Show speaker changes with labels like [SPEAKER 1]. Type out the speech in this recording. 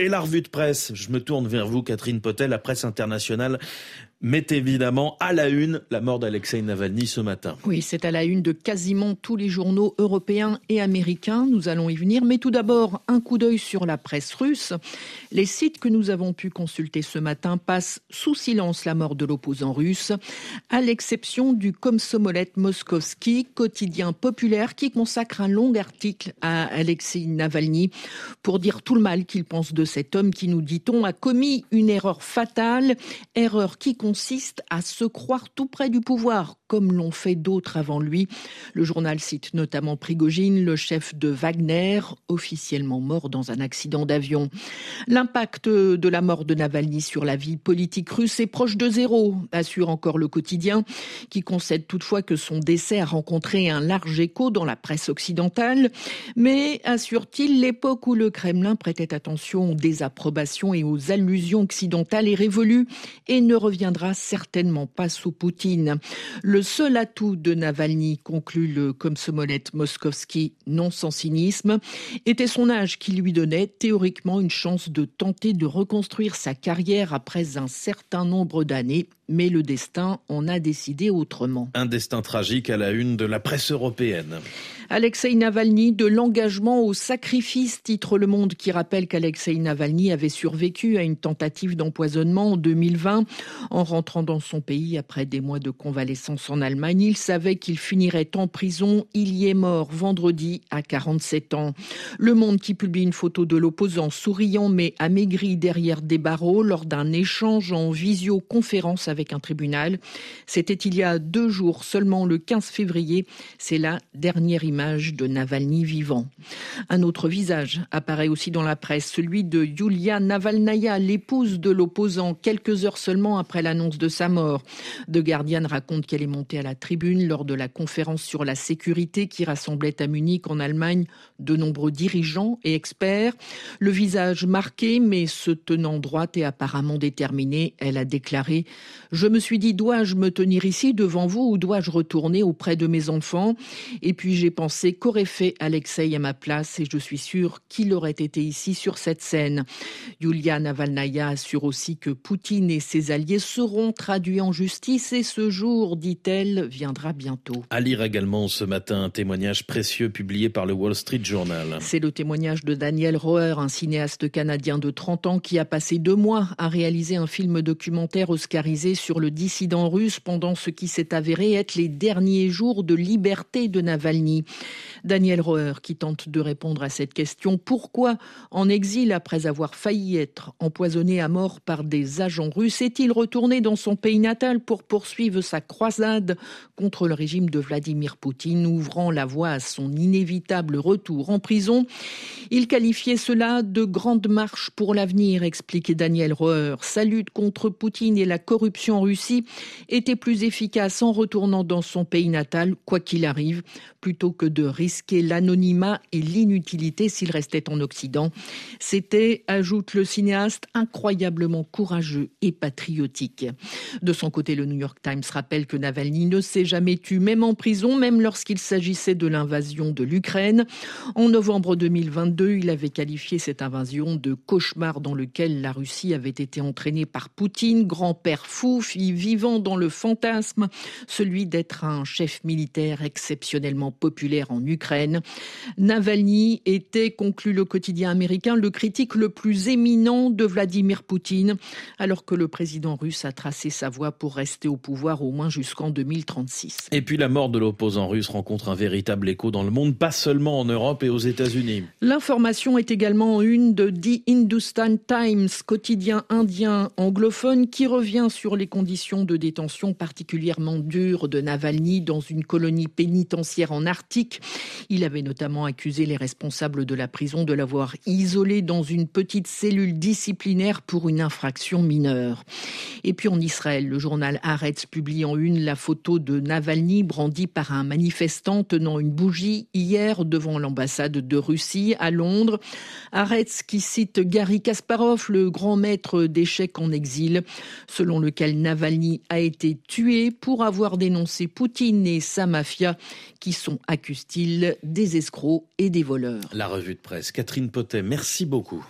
[SPEAKER 1] Et la revue de presse, je me tourne vers vous, Catherine Potel, la presse internationale met évidemment à la une la mort d'Alexei Navalny ce matin.
[SPEAKER 2] Oui, c'est à la une de quasiment tous les journaux européens et américains. Nous allons y venir. Mais tout d'abord, un coup d'œil sur la presse russe. Les sites que nous avons pu consulter ce matin passent sous silence la mort de l'opposant russe, à l'exception du Komsomolet Moskovski, quotidien populaire qui consacre un long article à Alexei Navalny pour dire tout le mal qu'il pense de cet homme qui, nous dit-on, a commis une erreur fatale, erreur qui consiste à se croire tout près du pouvoir, comme l'ont fait d'autres avant lui. Le journal cite notamment Prigogine, le chef de Wagner, officiellement mort dans un accident d'avion. L'impact de la mort de Navalny sur la vie politique russe est proche de zéro, assure encore le quotidien, qui concède toutefois que son décès a rencontré un large écho dans la presse occidentale. Mais, assure-t-il, l'époque où le Kremlin prêtait attention aux désapprobations et aux allusions occidentales est révolue et ne certainement pas sous Poutine. Le seul atout de Navalny, conclut le Komsomolet Moskovski, non sans cynisme, était son âge qui lui donnait théoriquement une chance de tenter de reconstruire sa carrière après un certain nombre d'années mais le destin en a décidé autrement.
[SPEAKER 1] Un destin tragique à la une de la presse européenne.
[SPEAKER 2] Alexei Navalny, de l'engagement au sacrifice, titre Le Monde, qui rappelle qu'Alexei Navalny avait survécu à une tentative d'empoisonnement en 2020. En rentrant dans son pays après des mois de convalescence en Allemagne, il savait qu'il finirait en prison. Il y est mort vendredi à 47 ans. Le Monde qui publie une photo de l'opposant souriant mais amaigri derrière des barreaux lors d'un échange en visioconférence avec un tribunal. C'était il y a deux jours, seulement le 15 février. C'est la dernière image de Navalny vivant. Un autre visage apparaît aussi dans la presse, celui de Yulia Navalnaya, l'épouse de l'opposant, quelques heures seulement après l'annonce de sa mort. The Guardian raconte qu'elle est montée à la tribune lors de la conférence sur la sécurité qui rassemblait à Munich, en Allemagne, de nombreux dirigeants et experts. Le visage marqué, mais se tenant droite et apparemment déterminée, elle a déclaré je me suis dit, dois-je me tenir ici devant vous ou dois-je retourner auprès de mes enfants? Et puis j'ai pensé qu'aurait fait Alexei à ma place et je suis sûr qu'il aurait été ici sur cette scène. Yulia Navalnaya assure aussi que Poutine et ses alliés seront traduits en justice et ce jour, dit-elle, viendra bientôt.
[SPEAKER 1] À lire également ce matin un témoignage précieux publié par le Wall Street Journal.
[SPEAKER 2] C'est le témoignage de Daniel Roer, un cinéaste canadien de 30 ans qui a passé deux mois à réaliser un film documentaire oscarisé sur le dissident russe pendant ce qui s'est avéré être les derniers jours de liberté de Navalny. Daniel Roer qui tente de répondre à cette question. Pourquoi, en exil après avoir failli être empoisonné à mort par des agents russes, est-il retourné dans son pays natal pour poursuivre sa croisade contre le régime de Vladimir Poutine, ouvrant la voie à son inévitable retour en prison? Il qualifiait cela de grande marche pour l'avenir, expliquait Daniel Roer. Sa lutte contre Poutine et la corruption en Russie était plus efficace en retournant dans son pays natal, quoi qu'il arrive, plutôt que de risquer l'anonymat et l'inutilité s'il restait en Occident. C'était, ajoute le cinéaste, incroyablement courageux et patriotique. De son côté, le New York Times rappelle que Navalny ne s'est jamais tué, même en prison, même lorsqu'il s'agissait de l'invasion de l'Ukraine. En novembre 2022, il avait qualifié cette invasion de cauchemar dans lequel la Russie avait été entraînée par Poutine, grand-père fou, fille vivant dans le fantasme, celui d'être un chef militaire exceptionnellement populaire en Ukraine. Navalny était, conclut le quotidien américain, le critique le plus éminent de Vladimir Poutine, alors que le président russe a tracé sa voie pour rester au pouvoir au moins jusqu'en 2036.
[SPEAKER 1] Et puis la mort de l'opposant russe rencontre un véritable écho dans le monde, pas seulement en Europe et aux États-Unis.
[SPEAKER 2] L'information est également une de The Hindustan Times, quotidien indien anglophone, qui revient sur les conditions de détention particulièrement dures de Navalny dans une colonie pénitentiaire en Arctique. Il avait notamment accusé les responsables de la prison de l'avoir isolé dans une petite cellule disciplinaire pour une infraction mineure. Et puis en Israël, le journal Haaretz publie en une la photo de Navalny brandi par un manifestant tenant une bougie hier devant l'ambassade de Russie à Londres. Haaretz qui cite Gary Kasparov, le grand maître d'échecs en exil, selon lequel Navalny a été tué pour avoir dénoncé Poutine et sa mafia qui sont, accuse-t-il, des escrocs et des voleurs.
[SPEAKER 1] La revue de presse. Catherine Potet, merci beaucoup.